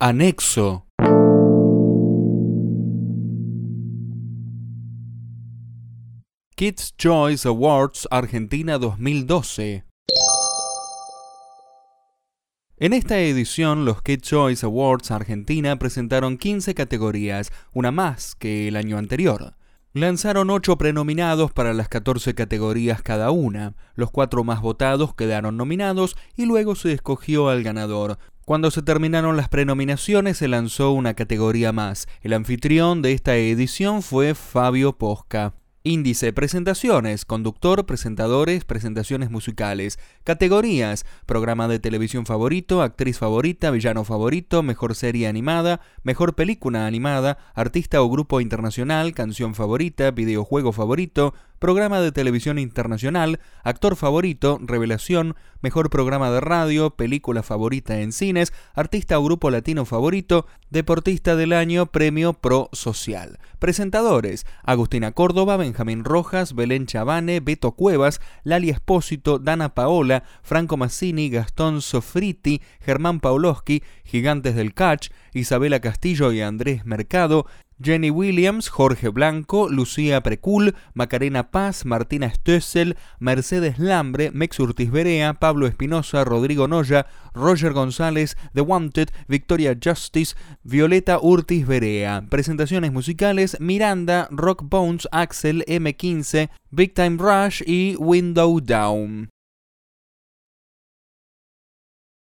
Anexo. Kids Choice Awards Argentina 2012. En esta edición, los Kids Choice Awards Argentina presentaron 15 categorías, una más que el año anterior. Lanzaron 8 prenominados para las 14 categorías cada una. Los cuatro más votados quedaron nominados y luego se escogió al ganador. Cuando se terminaron las prenominaciones se lanzó una categoría más. El anfitrión de esta edición fue Fabio Posca. Índice presentaciones, conductor, presentadores, presentaciones musicales, categorías, programa de televisión favorito, actriz favorita, villano favorito, mejor serie animada, mejor película animada, artista o grupo internacional, canción favorita, videojuego favorito, programa de televisión internacional, actor favorito, revelación, mejor programa de radio, película favorita en cines, artista o grupo latino favorito, deportista del año, premio Pro Social. Presentadores: Agustina Córdoba, Benjamín Rojas, Belén Chavane, Beto Cuevas, Lali Espósito, Dana Paola, Franco Massini, Gastón Sofriti, Germán Paulowski, Gigantes del Catch, Isabela Castillo y Andrés Mercado, Jenny Williams, Jorge Blanco, Lucía Precul, Macarena Paz, Martina Stössel, Mercedes Lambre, Mex Urtiz Berea, Pablo Espinosa, Rodrigo Noya, Roger González, The Wanted, Victoria Justice, Violeta Urtiz Berea. Presentaciones musicales: Miranda, Rock Bones, Axel, M15, Big Time Rush y Window Down.